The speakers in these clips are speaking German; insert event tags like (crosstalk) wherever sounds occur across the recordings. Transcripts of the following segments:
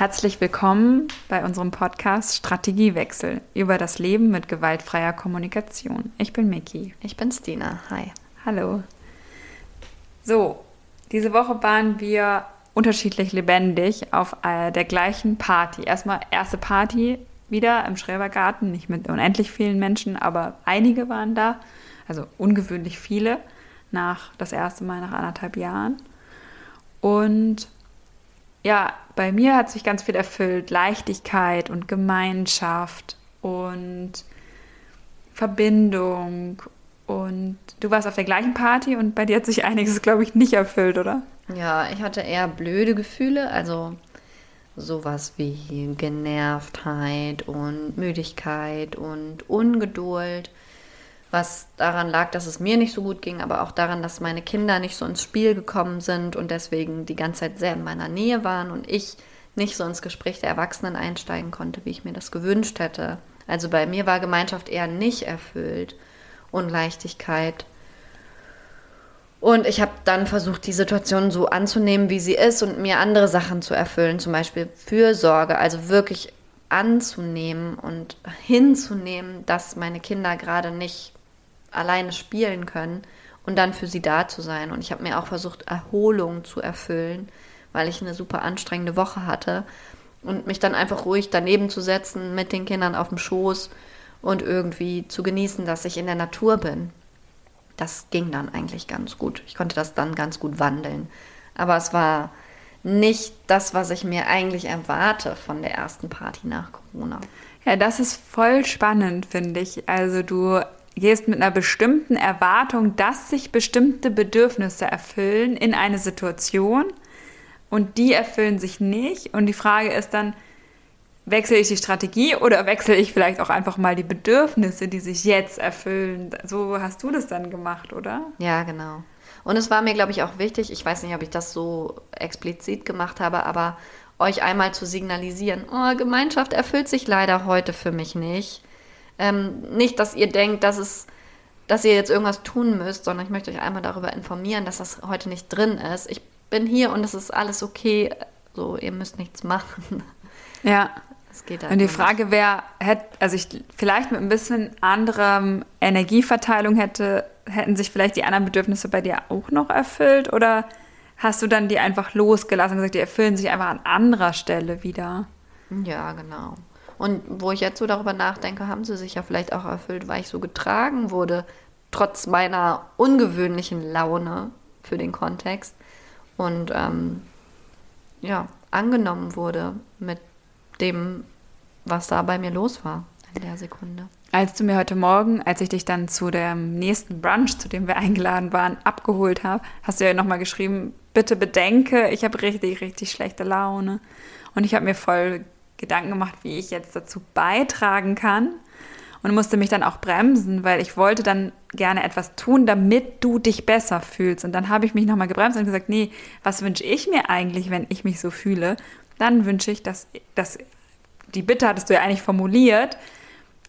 Herzlich willkommen bei unserem Podcast Strategiewechsel über das Leben mit gewaltfreier Kommunikation. Ich bin Miki. Ich bin Stina. Hi. Hallo. So, diese Woche waren wir unterschiedlich lebendig auf äh, der gleichen Party. Erstmal erste Party wieder im Schrebergarten, nicht mit unendlich vielen Menschen, aber einige waren da, also ungewöhnlich viele, nach das erste Mal nach anderthalb Jahren. Und ja, bei mir hat sich ganz viel erfüllt. Leichtigkeit und Gemeinschaft und Verbindung. Und du warst auf der gleichen Party und bei dir hat sich einiges, glaube ich, nicht erfüllt, oder? Ja, ich hatte eher blöde Gefühle, also sowas wie Genervtheit und Müdigkeit und Ungeduld was daran lag, dass es mir nicht so gut ging, aber auch daran, dass meine Kinder nicht so ins Spiel gekommen sind und deswegen die ganze Zeit sehr in meiner Nähe waren und ich nicht so ins Gespräch der Erwachsenen einsteigen konnte, wie ich mir das gewünscht hätte. Also bei mir war Gemeinschaft eher nicht erfüllt und Leichtigkeit. Und ich habe dann versucht, die Situation so anzunehmen, wie sie ist und mir andere Sachen zu erfüllen, zum Beispiel Fürsorge, also wirklich anzunehmen und hinzunehmen, dass meine Kinder gerade nicht alleine spielen können und dann für sie da zu sein. Und ich habe mir auch versucht, Erholung zu erfüllen, weil ich eine super anstrengende Woche hatte. Und mich dann einfach ruhig daneben zu setzen, mit den Kindern auf dem Schoß und irgendwie zu genießen, dass ich in der Natur bin. Das ging dann eigentlich ganz gut. Ich konnte das dann ganz gut wandeln. Aber es war nicht das, was ich mir eigentlich erwarte von der ersten Party nach Corona. Ja, das ist voll spannend, finde ich. Also du gehst mit einer bestimmten Erwartung, dass sich bestimmte Bedürfnisse erfüllen in eine Situation und die erfüllen sich nicht. Und die Frage ist dann, wechsle ich die Strategie oder wechsle ich vielleicht auch einfach mal die Bedürfnisse, die sich jetzt erfüllen? So hast du das dann gemacht, oder? Ja, genau. Und es war mir, glaube ich, auch wichtig, ich weiß nicht, ob ich das so explizit gemacht habe, aber euch einmal zu signalisieren, oh, Gemeinschaft erfüllt sich leider heute für mich nicht. Ähm, nicht, dass ihr denkt, dass es dass ihr jetzt irgendwas tun müsst, sondern ich möchte euch einmal darüber informieren, dass das heute nicht drin ist. Ich bin hier und es ist alles okay. So, ihr müsst nichts machen. (laughs) Ja. Es geht halt und die Frage wäre, also ich vielleicht mit ein bisschen anderem Energieverteilung hätte, hätten sich vielleicht die anderen Bedürfnisse bei dir auch noch erfüllt oder hast du dann die einfach losgelassen und gesagt, die erfüllen sich einfach an anderer Stelle wieder? Ja, genau. Und wo ich jetzt so darüber nachdenke, haben sie sich ja vielleicht auch erfüllt, weil ich so getragen wurde, trotz meiner ungewöhnlichen Laune für den Kontext. Und ähm, ja, angenommen wurde mit dem, was da bei mir los war in der Sekunde. Als du mir heute Morgen, als ich dich dann zu dem nächsten Brunch, zu dem wir eingeladen waren, abgeholt habe, hast du ja nochmal geschrieben, bitte bedenke, ich habe richtig, richtig schlechte Laune. Und ich habe mir voll Gedanken gemacht, wie ich jetzt dazu beitragen kann und musste mich dann auch bremsen, weil ich wollte dann gerne etwas tun, damit du dich besser fühlst. Und dann habe ich mich nochmal gebremst und gesagt, nee, was wünsche ich mir eigentlich, wenn ich mich so fühle? Dann wünsche ich, dass, dass die Bitte hattest du ja eigentlich formuliert,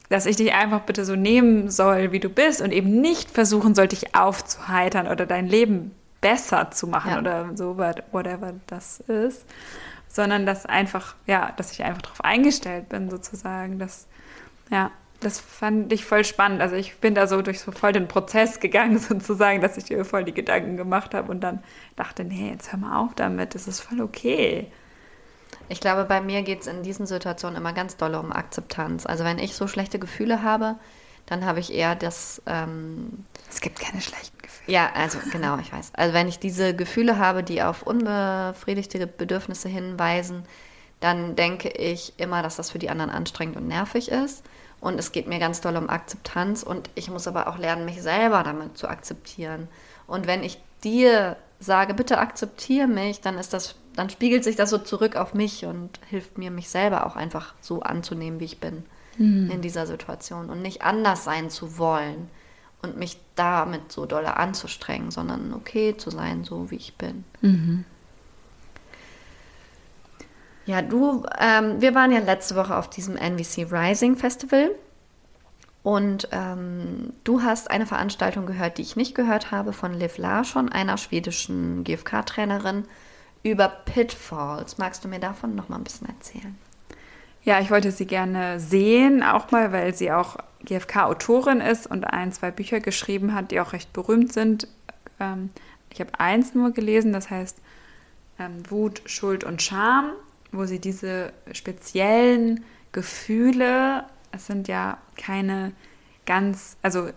dass ich dich einfach bitte so nehmen soll, wie du bist und eben nicht versuchen soll, dich aufzuheitern oder dein Leben besser zu machen ja. oder so, whatever das ist sondern dass einfach, ja, dass ich einfach darauf eingestellt bin, sozusagen. Das, ja, das fand ich voll spannend. Also ich bin da so durch so voll den Prozess gegangen, (laughs) sozusagen, dass ich mir voll die Gedanken gemacht habe und dann dachte, nee, jetzt hör mal auf damit, das ist voll okay. Ich glaube, bei mir geht es in diesen Situationen immer ganz doll um Akzeptanz. Also wenn ich so schlechte Gefühle habe, dann habe ich eher das. Ähm, es gibt keine schlechten. Ja, also genau, ich weiß. Also wenn ich diese Gefühle habe, die auf unbefriedigte Bedürfnisse hinweisen, dann denke ich immer, dass das für die anderen anstrengend und nervig ist. Und es geht mir ganz doll um Akzeptanz und ich muss aber auch lernen, mich selber damit zu akzeptieren. Und wenn ich dir sage, bitte akzeptiere mich, dann ist das, dann spiegelt sich das so zurück auf mich und hilft mir, mich selber auch einfach so anzunehmen, wie ich bin mhm. in dieser Situation und nicht anders sein zu wollen und mich damit so doll anzustrengen, sondern okay zu sein, so wie ich bin. Mhm. Ja, du, ähm, wir waren ja letzte Woche auf diesem NVC Rising Festival und ähm, du hast eine Veranstaltung gehört, die ich nicht gehört habe, von Liv Larsson, einer schwedischen GFK-Trainerin, über Pitfalls. Magst du mir davon noch mal ein bisschen erzählen? Ja, ich wollte sie gerne sehen, auch mal, weil sie auch GfK-Autorin ist und ein, zwei Bücher geschrieben hat, die auch recht berühmt sind. Ähm, ich habe eins nur gelesen, das heißt ähm, Wut, Schuld und Scham, wo sie diese speziellen Gefühle, es sind ja keine ganz, also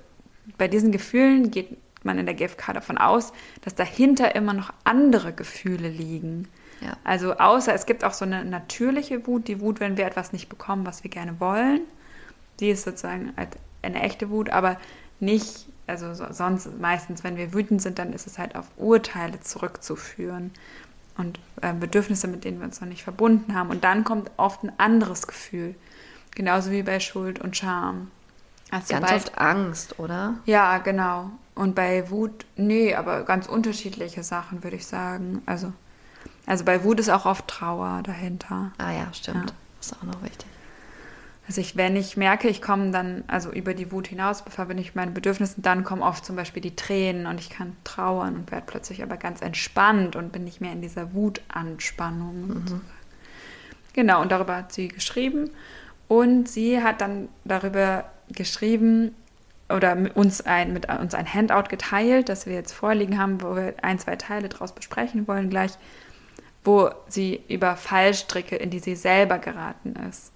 bei diesen Gefühlen geht man in der GfK davon aus, dass dahinter immer noch andere Gefühle liegen. Ja. Also außer es gibt auch so eine natürliche Wut, die Wut, wenn wir etwas nicht bekommen, was wir gerne wollen. Die ist sozusagen eine echte Wut, aber nicht, also sonst meistens, wenn wir wütend sind, dann ist es halt auf Urteile zurückzuführen und äh, Bedürfnisse, mit denen wir uns noch nicht verbunden haben. Und dann kommt oft ein anderes Gefühl. Genauso wie bei Schuld und Scham. Also ganz bald, oft Angst, oder? Ja, genau. Und bei Wut, nee, aber ganz unterschiedliche Sachen, würde ich sagen. Also, also bei Wut ist auch oft Trauer dahinter. Ah ja, stimmt. Ja. Das ist auch noch wichtig. Also ich, wenn ich merke, ich komme dann, also über die Wut hinaus, verbinde ich meine Bedürfnisse, dann kommen oft zum Beispiel die Tränen und ich kann trauern und werde plötzlich aber ganz entspannt und bin nicht mehr in dieser Wutanspannung. Mhm. Genau, und darüber hat sie geschrieben. Und sie hat dann darüber geschrieben oder uns ein, mit uns ein Handout geteilt, das wir jetzt vorliegen haben, wo wir ein, zwei Teile daraus besprechen wollen gleich, wo sie über Fallstricke, in die sie selber geraten ist,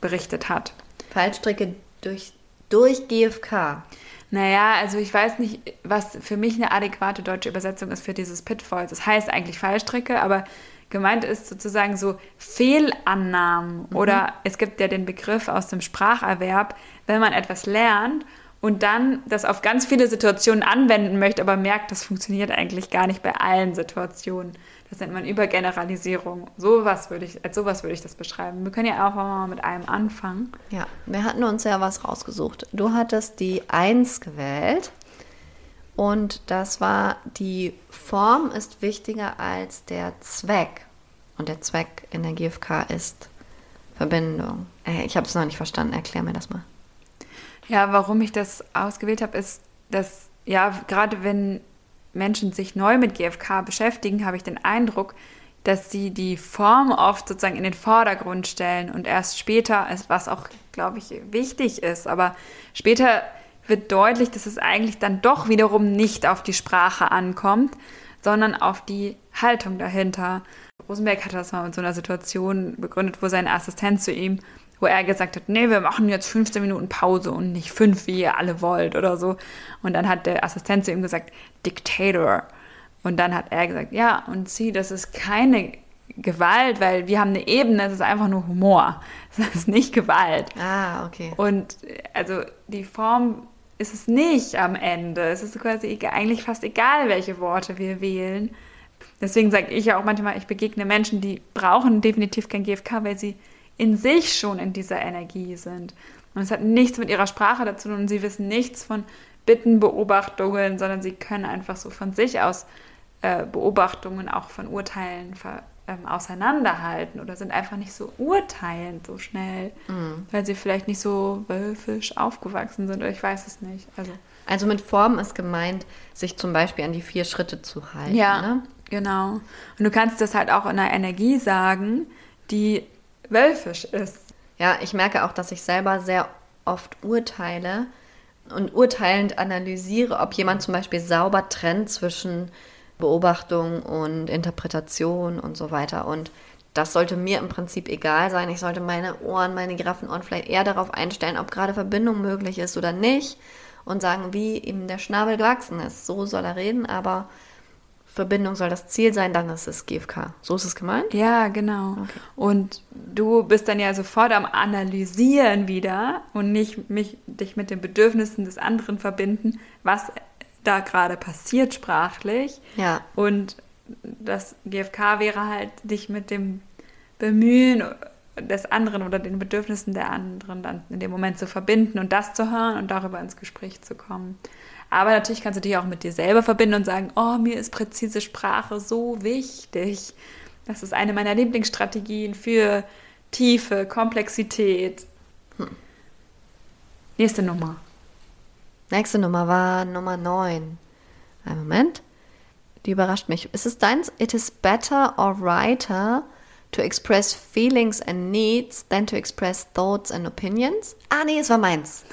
berichtet hat. Fallstricke durch, durch GFK. Naja, also ich weiß nicht, was für mich eine adäquate deutsche Übersetzung ist für dieses Pitfalls. Das heißt eigentlich Fallstricke, aber gemeint ist sozusagen so Fehlannahmen mhm. oder es gibt ja den Begriff aus dem Spracherwerb, wenn man etwas lernt und dann das auf ganz viele Situationen anwenden möchte, aber merkt, das funktioniert eigentlich gar nicht bei allen Situationen. Das nennt man Übergeneralisierung. Sowas würde ich, als sowas würde ich das beschreiben. Wir können ja auch mal mit einem anfangen. Ja, wir hatten uns ja was rausgesucht. Du hattest die 1 gewählt. Und das war, die Form ist wichtiger als der Zweck. Und der Zweck in der GfK ist Verbindung. Äh, ich habe es noch nicht verstanden. Erklär mir das mal. Ja, warum ich das ausgewählt habe, ist, dass, ja, gerade wenn Menschen sich neu mit GfK beschäftigen, habe ich den Eindruck, dass sie die Form oft sozusagen in den Vordergrund stellen und erst später, was auch, glaube ich, wichtig ist, aber später wird deutlich, dass es eigentlich dann doch wiederum nicht auf die Sprache ankommt, sondern auf die Haltung dahinter. Rosenberg hat das mal mit so einer Situation begründet, wo sein Assistent zu ihm wo er gesagt hat, nee, wir machen jetzt 15 Minuten Pause und nicht fünf, wie ihr alle wollt oder so. Und dann hat der Assistent zu ihm gesagt, Dictator. Und dann hat er gesagt, ja, und sie, das ist keine Gewalt, weil wir haben eine Ebene, das ist einfach nur Humor. (laughs) Das ist nicht Gewalt. Ah, okay. Und also die Form ist es nicht am Ende. Es ist quasi eigentlich fast egal, welche Worte wir wählen. Deswegen sage ich ja auch manchmal, ich begegne Menschen, die brauchen definitiv kein GFK, weil sie in sich schon in dieser Energie sind. Und es hat nichts mit ihrer Sprache dazu tun und sie wissen nichts von Bitten, Beobachtungen, sondern sie können einfach so von sich aus äh, Beobachtungen auch von Urteilen ver, ähm, auseinanderhalten oder sind einfach nicht so urteilend so schnell, mhm. weil sie vielleicht nicht so wölfisch aufgewachsen sind oder ich weiß es nicht. Also, also mit Form ist gemeint, sich zum Beispiel an die vier Schritte zu halten. Ja, ne? genau. Und du kannst das halt auch in einer Energie sagen, die wölfisch ist. Ja, ich merke auch, dass ich selber sehr oft urteile und urteilend analysiere, ob jemand zum Beispiel sauber trennt zwischen Beobachtung und Interpretation und so weiter. Und das sollte mir im Prinzip egal sein. Ich sollte meine Ohren, meine Giraffenohren vielleicht eher darauf einstellen, ob gerade Verbindung möglich ist oder nicht. Und sagen, wie ihm der Schnabel gewachsen ist. So soll er reden, aber Verbindung soll das Ziel sein, dann ist es GFK. So ist es gemeint? Ja, genau. Okay. Und du bist dann ja sofort am Analysieren wieder und nicht mich, dich mit den Bedürfnissen des anderen verbinden, was da gerade passiert sprachlich. Ja. Und das GFK wäre halt, dich mit dem Bemühen des anderen oder den Bedürfnissen der anderen dann in dem Moment zu verbinden und das zu hören und darüber ins Gespräch zu kommen. Aber natürlich kannst du dich auch mit dir selber verbinden und sagen, oh, mir ist präzise Sprache so wichtig. Das ist eine meiner Lieblingsstrategien für Tiefe, Komplexität. Hm. Nächste Nummer. Nächste Nummer war Nummer 9. Ein Moment. Die überrascht mich. Ist es deins? It is better or righter to express feelings and needs than to express thoughts and opinions. Ah, nee, es war meins.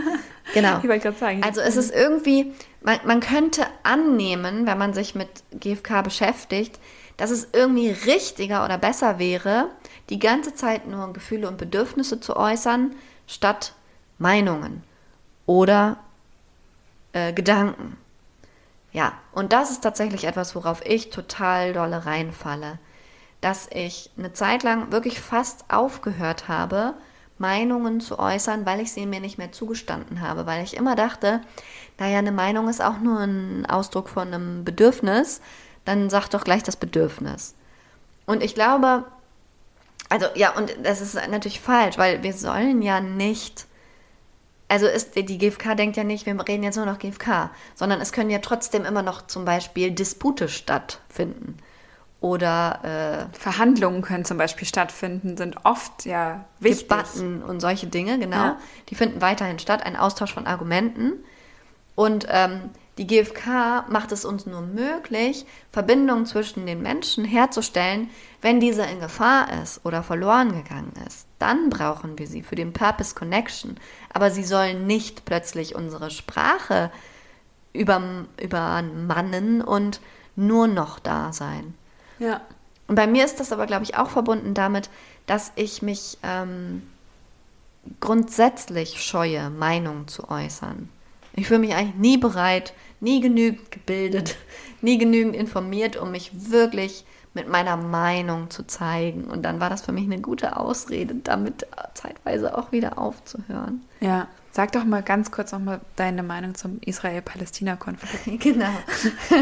(laughs) genau. Ich wollte gerade sagen. Also es ist irgendwie, man, man könnte annehmen, wenn man sich mit GFK beschäftigt, dass es irgendwie richtiger oder besser wäre, die ganze Zeit nur Gefühle und Bedürfnisse zu äußern, statt Meinungen oder äh, Gedanken. Ja, und das ist tatsächlich etwas, worauf ich total dolle reinfalle dass ich eine Zeit lang wirklich fast aufgehört habe, Meinungen zu äußern, weil ich sie mir nicht mehr zugestanden habe, weil ich immer dachte, naja, eine Meinung ist auch nur ein Ausdruck von einem Bedürfnis, dann sag doch gleich das Bedürfnis. Und ich glaube, also ja, und das ist natürlich falsch, weil wir sollen ja nicht, also ist, die GfK denkt ja nicht, wir reden jetzt nur noch GfK, sondern es können ja trotzdem immer noch zum Beispiel Dispute stattfinden. Oder äh, Verhandlungen können zum Beispiel stattfinden, sind oft ja wichtig. Debatten und solche Dinge, genau. Ja. Die finden weiterhin statt, ein Austausch von Argumenten. Und ähm, die GfK macht es uns nur möglich, Verbindungen zwischen den Menschen herzustellen, wenn diese in Gefahr ist oder verloren gegangen ist. Dann brauchen wir sie für den Purpose Connection. Aber sie sollen nicht plötzlich unsere Sprache übermannen und nur noch da sein. Ja. Und bei mir ist das aber, glaube ich, auch verbunden damit, dass ich mich ähm, grundsätzlich scheue, Meinungen zu äußern. Ich fühle mich eigentlich nie bereit, nie genügend gebildet, (laughs) nie genügend informiert, um mich wirklich mit meiner Meinung zu zeigen. Und dann war das für mich eine gute Ausrede, damit zeitweise auch wieder aufzuhören. Ja. Sag doch mal ganz kurz noch mal deine Meinung zum Israel-Palästina-Konflikt. (laughs) Genau.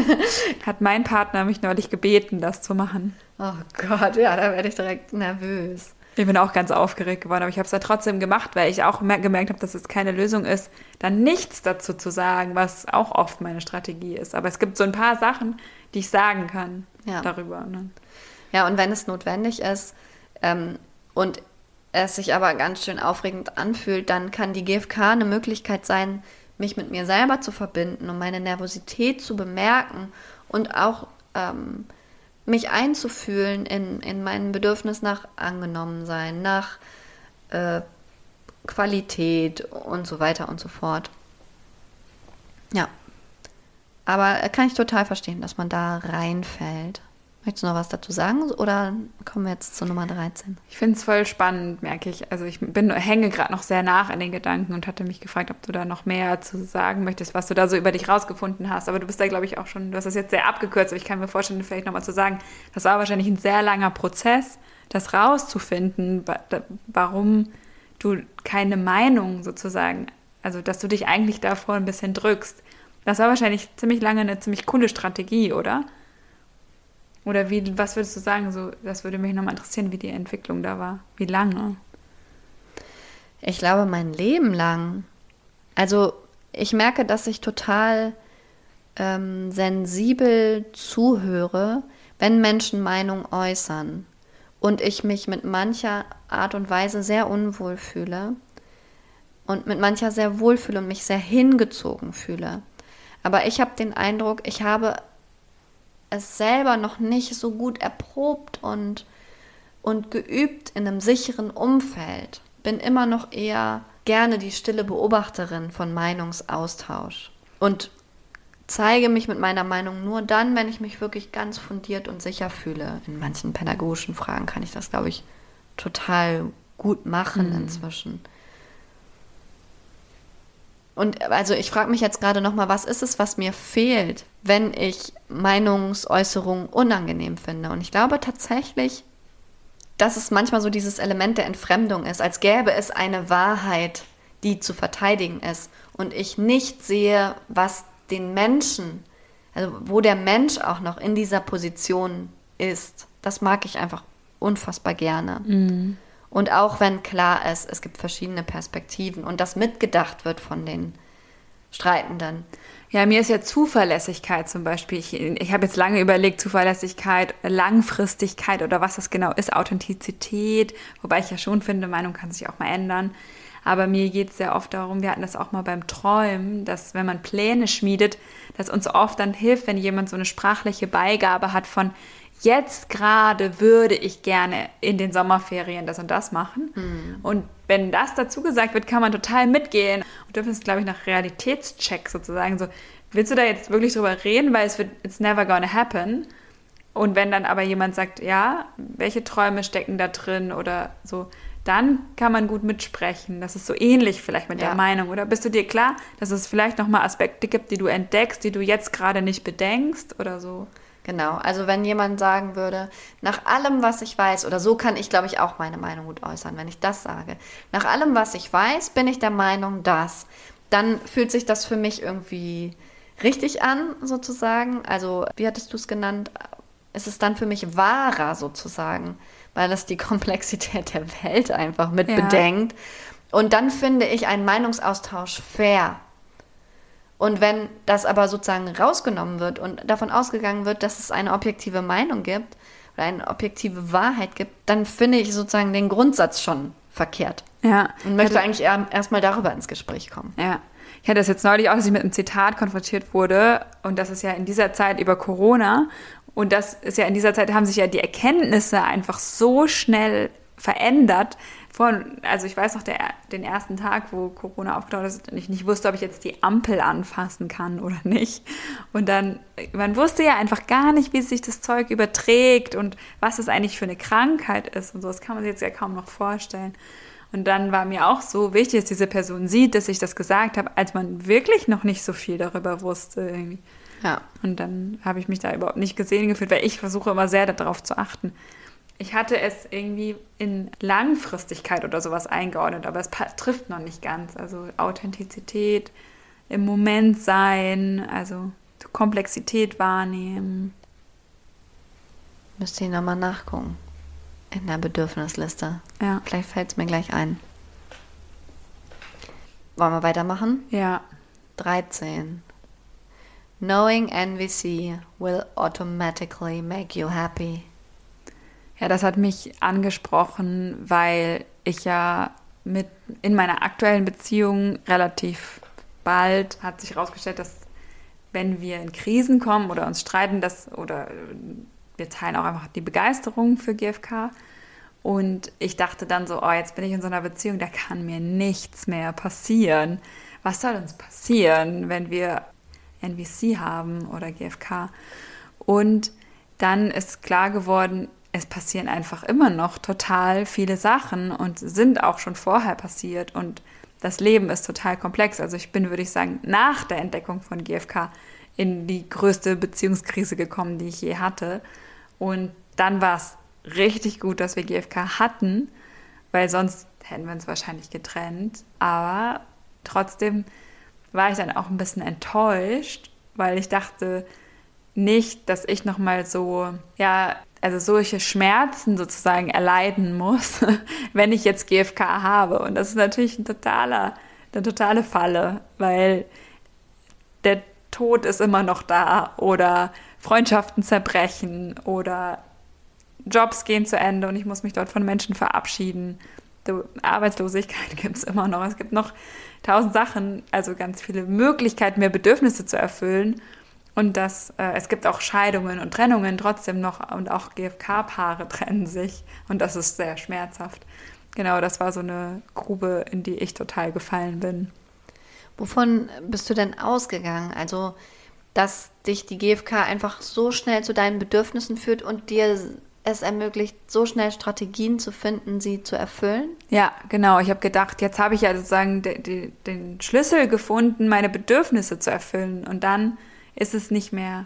(laughs) Hat mein Partner mich neulich gebeten, das zu machen. Oh Gott, ja, da werde ich direkt nervös. Ich bin auch ganz aufgeregt geworden, aber ich habe es ja trotzdem gemacht, weil ich auch gemerkt habe, dass es keine Lösung ist, dann nichts dazu zu sagen, was auch oft meine Strategie ist. Aber es gibt so ein paar Sachen, die ich sagen kann ja. darüber. Ne? Ja, und wenn es notwendig ist ähm, und es sich aber ganz schön aufregend anfühlt, dann kann die GfK eine Möglichkeit sein, mich mit mir selber zu verbinden und meine Nervosität zu bemerken und auch ähm, mich einzufühlen in, in mein Bedürfnis nach Angenommensein, nach äh, Qualität und so weiter und so fort. Ja. Aber äh, kann ich total verstehen, dass man da reinfällt. Möchtest du noch was dazu sagen oder kommen wir jetzt zur Nummer 13? Ich finde es voll spannend, merke ich. Also ich bin, hänge gerade noch sehr nach in den Gedanken und hatte mich gefragt, ob du da noch mehr zu sagen möchtest, was du da so über dich rausgefunden hast. Aber du bist da, glaube ich, auch schon, du hast das jetzt sehr abgekürzt, aber ich kann mir vorstellen, vielleicht nochmal zu sagen, das war wahrscheinlich ein sehr langer Prozess, das rauszufinden, warum du keine Meinung sozusagen, also dass du dich eigentlich davor ein bisschen drückst. Das war wahrscheinlich ziemlich lange eine ziemlich coole Strategie, oder? Oder wie, was würdest du sagen? So, das würde mich nochmal interessieren, wie die Entwicklung da war. Wie lange? Ich glaube, mein Leben lang. Also, ich merke, dass ich total ähm, sensibel zuhöre, wenn Menschen Meinung äußern und ich mich mit mancher Art und Weise sehr unwohl fühle und mit mancher sehr wohl fühle und mich sehr hingezogen fühle. Aber ich habe den Eindruck, ich habe es selber noch nicht so gut erprobt und, und geübt in einem sicheren Umfeld. Bin immer noch eher gerne die stille Beobachterin von Meinungsaustausch und zeige mich mit meiner Meinung nur dann, wenn ich mich wirklich ganz fundiert und sicher fühle. In manchen pädagogischen Fragen kann ich das, glaube ich, total gut machen mhm. inzwischen. Und also ich frage mich jetzt gerade nochmal, was ist es, was mir fehlt, wenn ich Meinungsäußerungen unangenehm finde? Und ich glaube tatsächlich, dass es manchmal so dieses Element der Entfremdung ist, als gäbe es eine Wahrheit, die zu verteidigen ist. Und ich nicht sehe, was den Menschen, also wo der Mensch auch noch in dieser Position ist. Das mag ich einfach unfassbar gerne. Mhm. Und auch wenn klar ist, es gibt verschiedene Perspektiven und das mitgedacht wird von den Streitenden. Ja, mir ist ja Zuverlässigkeit zum Beispiel. Ich, ich habe jetzt lange überlegt, Zuverlässigkeit, Langfristigkeit oder was das genau ist, Authentizität, wobei ich ja schon finde, Meinung kann sich auch mal ändern. Aber mir geht es sehr oft darum, wir hatten das auch mal beim Träumen, dass wenn man Pläne schmiedet, dass uns oft dann hilft, wenn jemand so eine sprachliche Beigabe hat von jetzt gerade würde ich gerne in den Sommerferien das und das machen. Mhm. Und wenn das dazu gesagt wird, kann man total mitgehen. Und dürfen es, glaube ich, nach Realitätscheck sozusagen so, willst du da jetzt wirklich drüber reden, weil es wird, it's never gonna happen. Und wenn dann aber jemand sagt, ja, welche Träume stecken da drin oder so, dann kann man gut mitsprechen. Das ist so ähnlich vielleicht mit ja. der Meinung. Oder bist du dir klar, dass es vielleicht nochmal Aspekte gibt, die du entdeckst, die du jetzt gerade nicht bedenkst oder so? Genau, also wenn jemand sagen würde, nach allem, was ich weiß, oder so kann ich, glaube ich, auch meine Meinung gut äußern, wenn ich das sage, nach allem, was ich weiß, bin ich der Meinung, dass, dann fühlt sich das für mich irgendwie richtig an, sozusagen. Also, wie hattest du es genannt? Ist es dann für mich wahrer, sozusagen weil das die (laughs) Komplexität der Welt einfach mit ja. bedenkt. Und dann finde ich einen Meinungsaustausch fair. Und wenn das aber sozusagen rausgenommen wird und davon ausgegangen wird, dass es eine objektive Meinung gibt oder eine objektive Wahrheit gibt, dann finde ich sozusagen den Grundsatz schon verkehrt. Ja. Und möchte eigentlich erstmal darüber ins Gespräch kommen. Ja. Ich hatte das jetzt neulich auch, dass ich mit einem Zitat konfrontiert wurde. Und das ist ja in dieser Zeit über Corona. Und das ist ja in dieser Zeit haben sich ja die Erkenntnisse einfach so schnell verändert. Von, also ich weiß noch der, den ersten Tag, wo Corona aufgetaucht ist und ich nicht wusste, ob ich jetzt die Ampel anfassen kann oder nicht. Und dann, man wusste ja einfach gar nicht, wie sich das Zeug überträgt und was es eigentlich für eine Krankheit ist und so. Das kann man sich jetzt ja kaum noch vorstellen. Und dann war mir auch so wichtig, dass diese Person sieht, dass ich das gesagt habe, als man wirklich noch nicht so viel darüber wusste. Irgendwie. Ja. Und dann habe ich mich da überhaupt nicht gesehen gefühlt, weil ich versuche immer sehr darauf zu achten. Ich hatte es irgendwie in Langfristigkeit oder sowas eingeordnet, aber es trifft noch nicht ganz. Also Authentizität, im Moment sein, also Komplexität wahrnehmen. Müsste ich nochmal nachgucken. In der Bedürfnisliste. Ja. Vielleicht fällt es mir gleich ein. Wollen wir weitermachen? Ja. 13. Knowing NVC will automatically make you happy. Ja, das hat mich angesprochen, weil ich ja mit in meiner aktuellen Beziehung relativ bald hat sich herausgestellt, dass wenn wir in Krisen kommen oder uns streiten, dass oder wir teilen auch einfach die Begeisterung für GFK. Und ich dachte dann so, oh, jetzt bin ich in so einer Beziehung, da kann mir nichts mehr passieren. Was soll uns passieren, wenn wir NVC haben oder GFK. Und dann ist klar geworden, es passieren einfach immer noch total viele Sachen und sind auch schon vorher passiert und das Leben ist total komplex. Also ich bin, würde ich sagen, nach der Entdeckung von GFK in die größte Beziehungskrise gekommen, die ich je hatte. Und dann war es richtig gut, dass wir GFK hatten, weil sonst hätten wir uns wahrscheinlich getrennt. Aber trotzdem war ich dann auch ein bisschen enttäuscht, weil ich dachte nicht, dass ich noch mal so ja also solche Schmerzen sozusagen erleiden muss, (laughs) wenn ich jetzt GFK habe und das ist natürlich ein totaler eine totale Falle, weil der Tod ist immer noch da oder Freundschaften zerbrechen oder Jobs gehen zu Ende und ich muss mich dort von Menschen verabschieden. Arbeitslosigkeit (laughs) gibt es immer noch. Es gibt noch tausend Sachen, also ganz viele Möglichkeiten, mehr Bedürfnisse zu erfüllen. Und das, äh, es gibt auch Scheidungen und Trennungen trotzdem noch und auch GFK-Paare (laughs) trennen sich und das ist sehr schmerzhaft. Genau, das war so eine Grube, in die ich total gefallen bin. Wovon bist du denn ausgegangen? Also, dass dich die GfK einfach so schnell zu deinen Bedürfnissen führt und dir es ermöglicht, so schnell Strategien zu finden, sie zu erfüllen? Ja, genau. Ich habe gedacht, jetzt habe ich ja sozusagen de, de, den Schlüssel gefunden, meine Bedürfnisse zu erfüllen. Und dann ist es nicht mehr,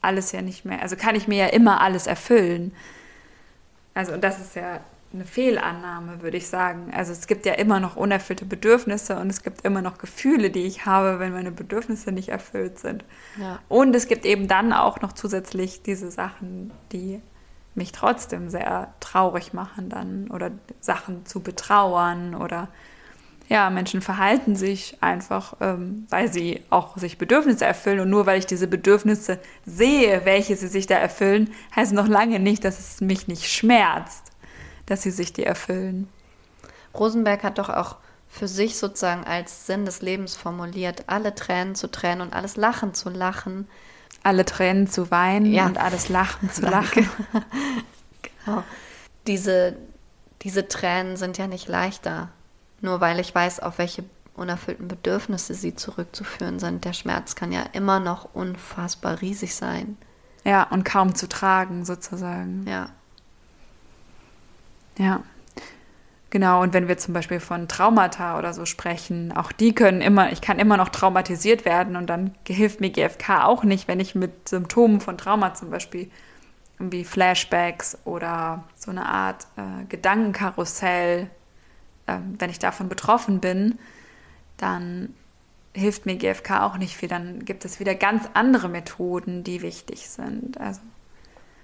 alles ja nicht mehr. Also kann ich mir ja immer alles erfüllen. Also, und das ist ja eine Fehlannahme, würde ich sagen. Also es gibt ja immer noch unerfüllte Bedürfnisse und es gibt immer noch Gefühle, die ich habe, wenn meine Bedürfnisse nicht erfüllt sind. Ja. Und es gibt eben dann auch noch zusätzlich diese Sachen, die mich trotzdem sehr traurig machen dann oder Sachen zu betrauern oder ja, Menschen verhalten sich einfach, ähm, weil sie auch sich Bedürfnisse erfüllen. Und nur weil ich diese Bedürfnisse sehe, welche sie sich da erfüllen, heißt noch lange nicht, dass es mich nicht schmerzt, dass sie sich die erfüllen. Rosenberg hat doch auch für sich sozusagen als Sinn des Lebens formuliert, alle Tränen zu tränen und alles Lachen zu lachen. Alle Tränen zu weinen ja. und alles Lachen zu (laughs) lachen. genau. Diese, diese Tränen sind ja nicht leichter nur weil ich weiß, auf welche unerfüllten Bedürfnisse sie zurückzuführen sind. Der Schmerz kann ja immer noch unfassbar riesig sein. Ja, und kaum zu tragen, sozusagen. Ja. Ja. Genau, und wenn wir zum Beispiel von Traumata oder so sprechen, auch die können immer, ich kann immer noch traumatisiert werden und dann hilft mir GFK auch nicht, wenn ich mit Symptomen von Trauma zum Beispiel wie Flashbacks oder so eine Art äh, Gedankenkarussell wenn ich davon betroffen bin, dann hilft mir GFK auch nicht viel. Dann gibt es wieder ganz andere Methoden, die wichtig sind. Also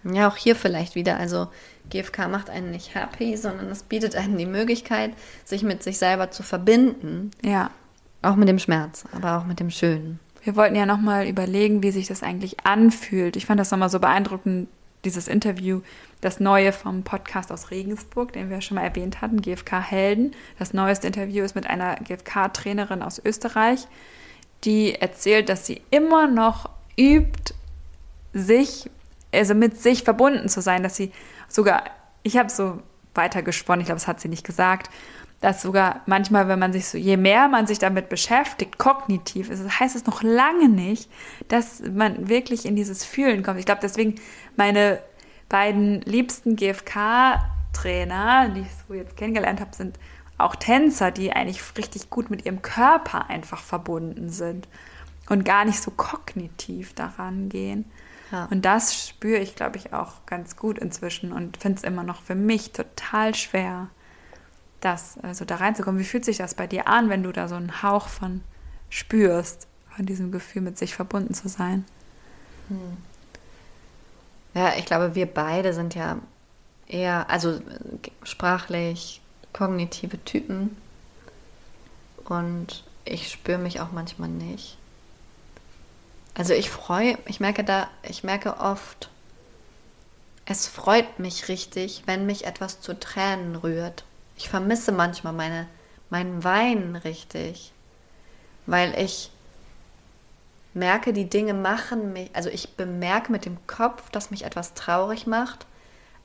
ja, auch hier vielleicht wieder. Also GFK macht einen nicht happy, sondern es bietet einem die Möglichkeit, sich mit sich selber zu verbinden. Ja. Auch mit dem Schmerz, aber auch mit dem Schönen. Wir wollten ja nochmal überlegen, wie sich das eigentlich anfühlt. Ich fand das nochmal so beeindruckend, dieses Interview, das neue vom Podcast aus Regensburg, den wir schon mal erwähnt hatten, GFK Helden. Das neueste Interview ist mit einer GFK-Trainerin aus Österreich, die erzählt, dass sie immer noch übt, sich, also mit sich verbunden zu sein, dass sie sogar, ich habe so weitergesponnen, ich glaube, das hat sie nicht gesagt, dass sogar manchmal, wenn man sich so, je mehr man sich damit beschäftigt, kognitiv, ist, heißt es noch lange nicht, dass man wirklich in dieses Fühlen kommt. Ich glaube, deswegen meine beiden liebsten GFK-Trainer, die ich so jetzt kennengelernt habe, sind auch Tänzer, die eigentlich richtig gut mit ihrem Körper einfach verbunden sind und gar nicht so kognitiv daran gehen. Ja. Und das spüre ich, glaube ich, auch ganz gut inzwischen und finde es immer noch für mich total schwer das, also da reinzukommen. Wie fühlt sich das bei dir an, wenn du da so einen Hauch von spürst, von diesem Gefühl, mit sich verbunden zu sein? Hm. Ja, ich glaube, wir beide sind ja eher, also sprachlich kognitive Typen. Und ich spüre mich auch manchmal nicht. Also ich freue, ich merke da, ich merke oft, es freut mich richtig, wenn mich etwas zu Tränen rührt. Ich vermisse manchmal meine, meinen Wein richtig, weil ich merke, die Dinge machen mich, also ich bemerke mit dem Kopf, dass mich etwas traurig macht,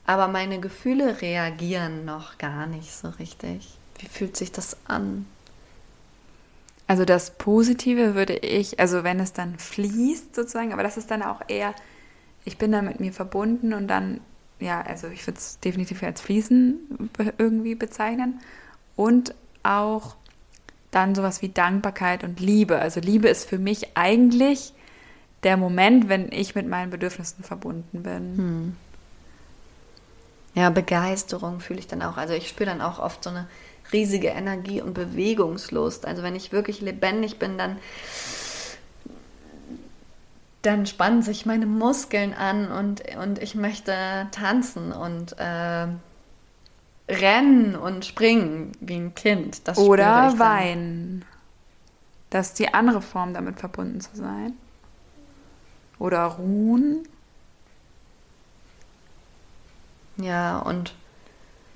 aber meine Gefühle reagieren noch gar nicht so richtig. Wie fühlt sich das an? Also das Positive würde ich, also wenn es dann fließt sozusagen, aber das ist dann auch eher, ich bin da mit mir verbunden und dann ja, also ich würde es definitiv als Fließen irgendwie bezeichnen. Und auch dann sowas wie Dankbarkeit und Liebe. Also Liebe ist für mich eigentlich der Moment, wenn ich mit meinen Bedürfnissen verbunden bin. Hm. Ja, Begeisterung fühle ich dann auch. Also ich spüre dann auch oft so eine riesige Energie und Bewegungslust. Also wenn ich wirklich lebendig bin, dann dann spannen sich meine Muskeln an und, und ich möchte tanzen und äh, rennen und springen wie ein Kind. Das Oder weinen. Das ist die andere Form, damit verbunden zu sein. Oder ruhen. Ja, und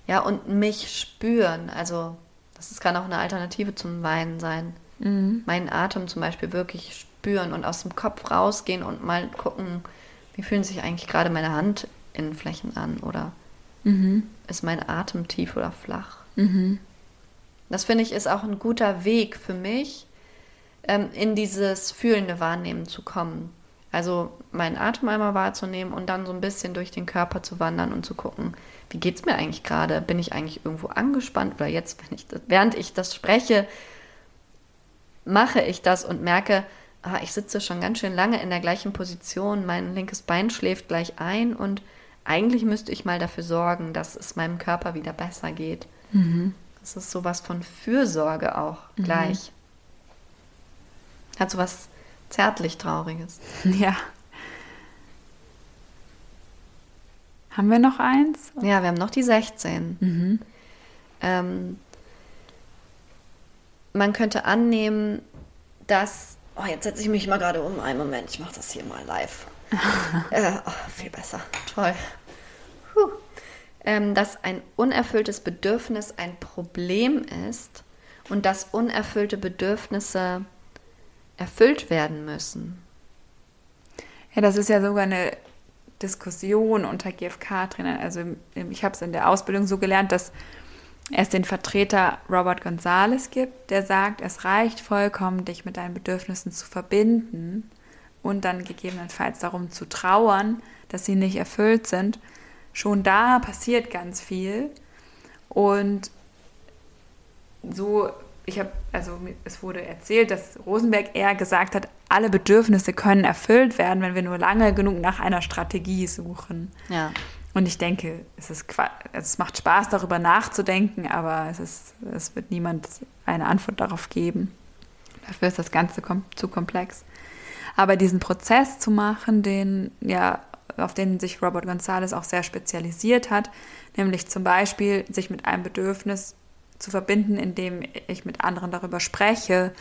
ja, und mich spüren. Also, das kann auch eine Alternative zum Weinen sein. Mhm. Meinen Atem zum Beispiel wirklich spüren und aus dem Kopf rausgehen und mal gucken, wie fühlen sich eigentlich gerade meine Handinnenflächen an oder mhm. ist mein Atem tief oder flach. Mhm. Das finde ich ist auch ein guter Weg für mich, ähm, in dieses fühlende Wahrnehmen zu kommen. Also meinen Atem einmal wahrzunehmen und dann so ein bisschen durch den Körper zu wandern und zu gucken, wie geht es mir eigentlich gerade? Bin ich eigentlich irgendwo angespannt? Oder jetzt, ich das, während ich das spreche, mache ich das und merke, ah, ich sitze schon ganz schön lange in der gleichen Position, mein linkes Bein schläft gleich ein und eigentlich müsste ich mal dafür sorgen, dass es meinem Körper wieder besser geht. Mhm. Das ist sowas von Fürsorge auch mhm. gleich. Hat sowas zärtlich Trauriges. (laughs) Ja. Haben wir noch eins? Ja, wir haben noch die 16. Mhm. Ähm, man könnte annehmen, dass. Oh, jetzt setze ich mich mal gerade um. Einen Moment, ich mache das hier mal live. Äh, oh, viel besser. Toll. Ähm, dass ein unerfülltes Bedürfnis ein Problem ist und dass unerfüllte Bedürfnisse erfüllt werden müssen. Ja, das ist ja sogar eine Diskussion unter GfK-Trainern. Also ich habe es in der Ausbildung so gelernt, dass es den Vertreter Robert Gonzales gibt, der sagt, es reicht vollkommen, dich mit deinen Bedürfnissen zu verbinden und dann gegebenenfalls darum zu trauern, dass sie nicht erfüllt sind. Schon da passiert ganz viel. Und so, ich habe, also es wurde erzählt, dass Rosenberg eher gesagt hat, alle Bedürfnisse können erfüllt werden, wenn wir nur lange genug nach einer Strategie suchen. Ja. Und ich denke, es, ist, es macht Spaß, darüber nachzudenken, aber es, ist, es wird niemand eine Antwort darauf geben. Dafür ist das Ganze kom zu komplex. Aber diesen Prozess zu machen, den, ja, auf den sich Robert Gonzalez auch sehr spezialisiert hat, nämlich zum Beispiel sich mit einem Bedürfnis zu verbinden, indem ich mit anderen darüber spreche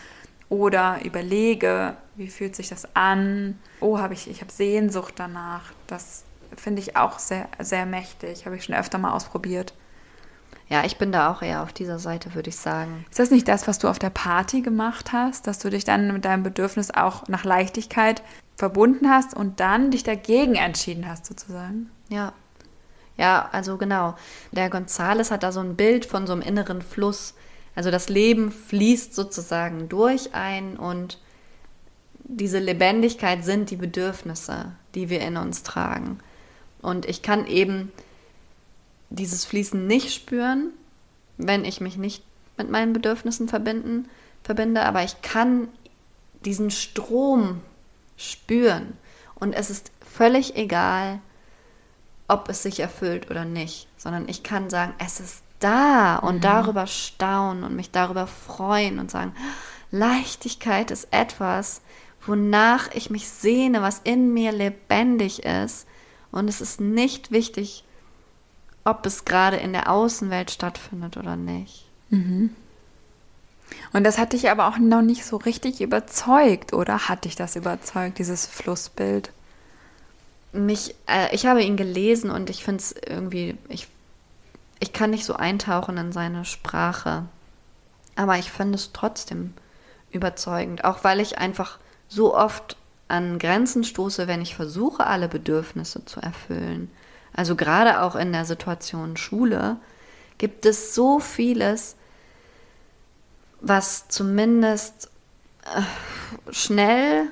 oder überlege, wie fühlt sich das an? Oh, habe ich, ich habe Sehnsucht danach. Das finde ich auch sehr, sehr mächtig. Habe ich schon öfter mal ausprobiert. Ja, ich bin da auch eher auf dieser Seite, würde ich sagen. Ist das nicht das, was du auf der Party gemacht hast, dass du dich dann mit deinem Bedürfnis auch nach Leichtigkeit verbunden hast und dann dich dagegen entschieden hast, sozusagen? Ja. Ja, also genau. Der Gonzales hat da so ein Bild von so einem inneren Fluss. Also das Leben fließt sozusagen durch ein und diese Lebendigkeit sind die Bedürfnisse, die wir in uns tragen. Und ich kann eben dieses Fließen nicht spüren, wenn ich mich nicht mit meinen Bedürfnissen verbinden, verbinde, aber ich kann diesen Strom spüren. Und es ist völlig egal, ob es sich erfüllt oder nicht, sondern ich kann sagen, es ist da und mhm. darüber staunen und mich darüber freuen und sagen, Leichtigkeit ist etwas, wonach ich mich sehne, was in mir lebendig ist und es ist nicht wichtig, ob es gerade in der Außenwelt stattfindet oder nicht. Mhm. Und das hat dich aber auch noch nicht so richtig überzeugt, oder hat dich das überzeugt, dieses Flussbild? Mich, äh, ich habe ihn gelesen und ich finde es irgendwie, ich, ich kann nicht so eintauchen in seine Sprache. Aber ich finde es trotzdem überzeugend, auch weil ich einfach so oft an Grenzen stoße, wenn ich versuche, alle Bedürfnisse zu erfüllen. Also gerade auch in der Situation Schule gibt es so vieles, was zumindest äh, schnell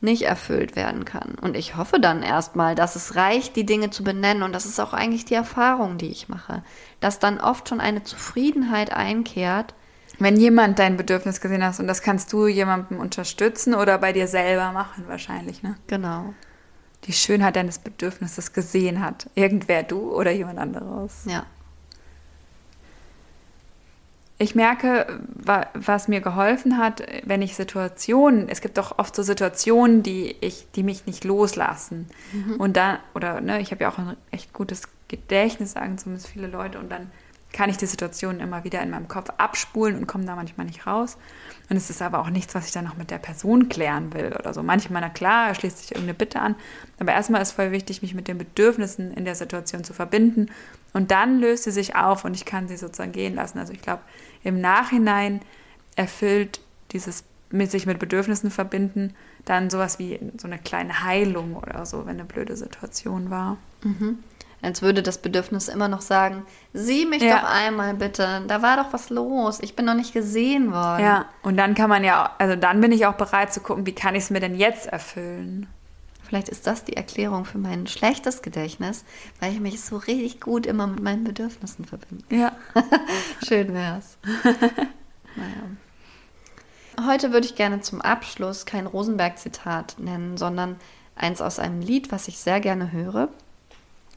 nicht erfüllt werden kann. Und ich hoffe dann erstmal, dass es reicht, die Dinge zu benennen. Und das ist auch eigentlich die Erfahrung, die ich mache, dass dann oft schon eine Zufriedenheit einkehrt, wenn jemand dein Bedürfnis gesehen hast und das kannst du jemandem unterstützen oder bei dir selber machen wahrscheinlich, ne? Genau. Die Schönheit deines Bedürfnisses gesehen hat. Irgendwer, du oder jemand anderes. Ja. Ich merke, was mir geholfen hat, wenn ich Situationen, es gibt doch oft so Situationen, die ich, die mich nicht loslassen. Mhm. Und dann, oder ne, ich habe ja auch ein echt gutes Gedächtnis, sagen zumindest viele Leute, und dann kann ich die Situation immer wieder in meinem Kopf abspulen und komme da manchmal nicht raus. Und es ist aber auch nichts, was ich dann noch mit der Person klären will oder so. Manchmal, na klar, schließt sich irgendeine Bitte an. Aber erstmal ist voll wichtig, mich mit den Bedürfnissen in der Situation zu verbinden. Und dann löst sie sich auf und ich kann sie sozusagen gehen lassen. Also ich glaube, im Nachhinein erfüllt dieses mit sich mit Bedürfnissen verbinden dann sowas wie so eine kleine Heilung oder so, wenn eine blöde Situation war. Mhm als würde das Bedürfnis immer noch sagen, sieh mich ja. doch einmal bitte, da war doch was los, ich bin noch nicht gesehen worden. Ja, und dann kann man ja, also dann bin ich auch bereit zu gucken, wie kann ich es mir denn jetzt erfüllen. Vielleicht ist das die Erklärung für mein schlechtes Gedächtnis, weil ich mich so richtig gut immer mit meinen Bedürfnissen verbinde. Ja. (laughs) Schön wär's. (laughs) naja. Heute würde ich gerne zum Abschluss kein Rosenberg-Zitat nennen, sondern eins aus einem Lied, was ich sehr gerne höre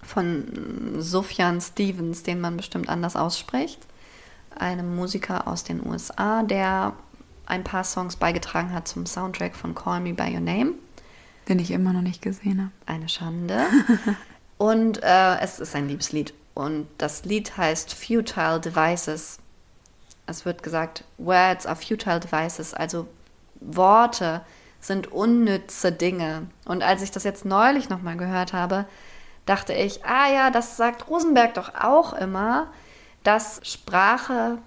von Sufjan Stevens, den man bestimmt anders ausspricht. Einem Musiker aus den USA, der ein paar Songs beigetragen hat zum Soundtrack von Call Me By Your Name. Den ich immer noch nicht gesehen habe. Eine Schande. (laughs) Und äh, es ist ein Liebeslied. Und das Lied heißt Futile Devices. es wird gesagt, Words are futile devices, also Worte sind unnütze Dinge. Und als ich das jetzt neulich nochmal gehört habe, dachte ich, ah ja, das sagt Rosenberg doch auch immer, dass Sprache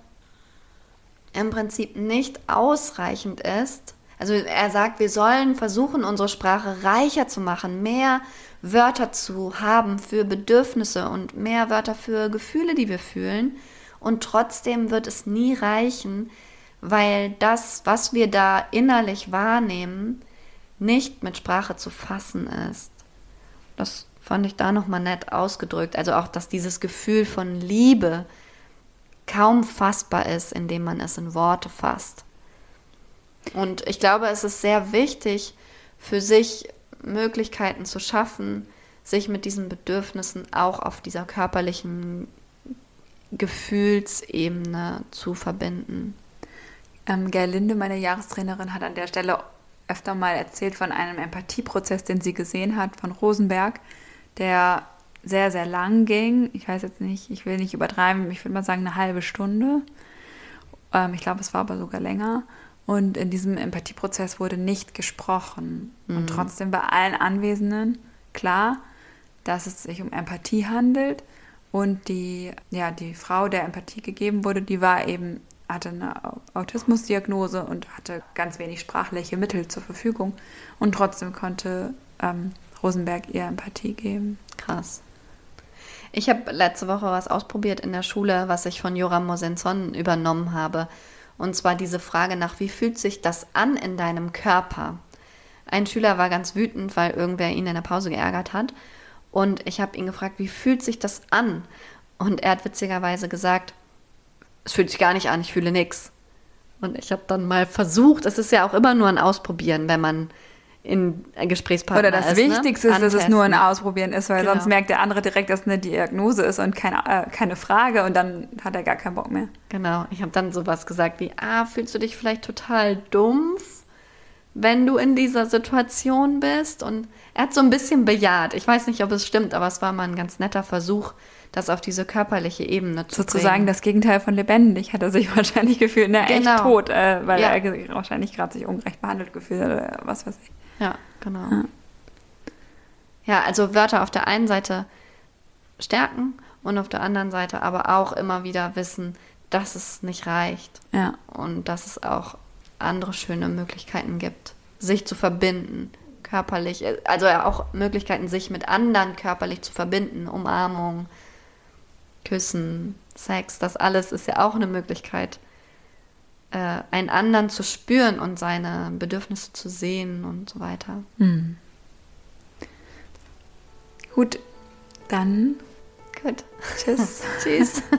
im Prinzip nicht ausreichend ist. Also er sagt, wir sollen versuchen, unsere Sprache reicher zu machen, mehr Wörter zu haben für Bedürfnisse und mehr Wörter für Gefühle, die wir fühlen. Und trotzdem wird es nie reichen, weil das, was wir da innerlich wahrnehmen, nicht mit Sprache zu fassen ist. Das fand ich da nochmal nett ausgedrückt. Also auch, dass dieses Gefühl von Liebe kaum fassbar ist, indem man es in Worte fasst. Und ich glaube, es ist sehr wichtig, für sich Möglichkeiten zu schaffen, sich mit diesen Bedürfnissen auch auf dieser körperlichen Gefühlsebene zu verbinden. Ähm, Gerlinde, meine Jahrestrainerin, hat an der Stelle öfter mal erzählt von einem Empathieprozess, den sie gesehen hat von Rosenberg, der sehr, sehr lang ging. Ich weiß jetzt nicht, ich will nicht übertreiben, ich würde mal sagen eine halbe Stunde. Ähm, ich glaube, es war aber sogar länger. Und in diesem Empathieprozess wurde nicht gesprochen. Mhm. Und trotzdem bei allen Anwesenden klar, dass es sich um Empathie handelt. Und die, ja, die Frau, der Empathie gegeben wurde, die war eben hatte eine Autismusdiagnose und hatte ganz wenig sprachliche Mittel zur Verfügung. Und trotzdem konnte ähm, Rosenberg ihr Empathie geben. Krass. Ich habe letzte Woche was ausprobiert in der Schule, was ich von Joram Mosenson übernommen habe. Und zwar diese Frage nach, wie fühlt sich das an in deinem Körper? Ein Schüler war ganz wütend, weil irgendwer ihn in der Pause geärgert hat. Und ich habe ihn gefragt, wie fühlt sich das an? Und er hat witzigerweise gesagt, es fühlt sich gar nicht an, ich fühle nichts. Und ich habe dann mal versucht, es ist ja auch immer nur ein Ausprobieren, wenn man in Gesprächspartner Oder das ist, Wichtigste ne? ist, dass es nur ein Ausprobieren ist, weil Genau. sonst merkt der andere direkt, dass es eine Diagnose ist und keine, äh, keine Frage und dann hat er gar keinen Bock mehr. Genau, ich habe dann sowas gesagt wie, ah, fühlst du dich vielleicht total dumpf, wenn du in dieser Situation bist? Und er hat so ein bisschen bejaht. Ich weiß nicht, ob es stimmt, aber es war mal ein ganz netter Versuch, das auf diese körperliche Ebene zu Sozusagen bringen. das Gegenteil von lebendig hat er sich (laughs) wahrscheinlich gefühlt, ne, echt Genau. tot, äh, weil Ja. er wahrscheinlich gerade sich ungerecht behandelt gefühlt hat oder was weiß ich. Ja, genau. Ja. Ja, also Wörter auf der einen Seite stärken und auf der anderen Seite aber auch immer wieder wissen, dass es nicht reicht Ja, und dass es auch andere schöne Möglichkeiten gibt, sich zu verbinden, körperlich, also ja auch Möglichkeiten, sich mit anderen körperlich zu verbinden, Umarmung, Küssen, Sex, das alles ist ja auch eine Möglichkeit, äh, einen anderen zu spüren und seine Bedürfnisse zu sehen und so weiter. gut, dann Gut. tschüss. (laughs) Tschüss. (laughs)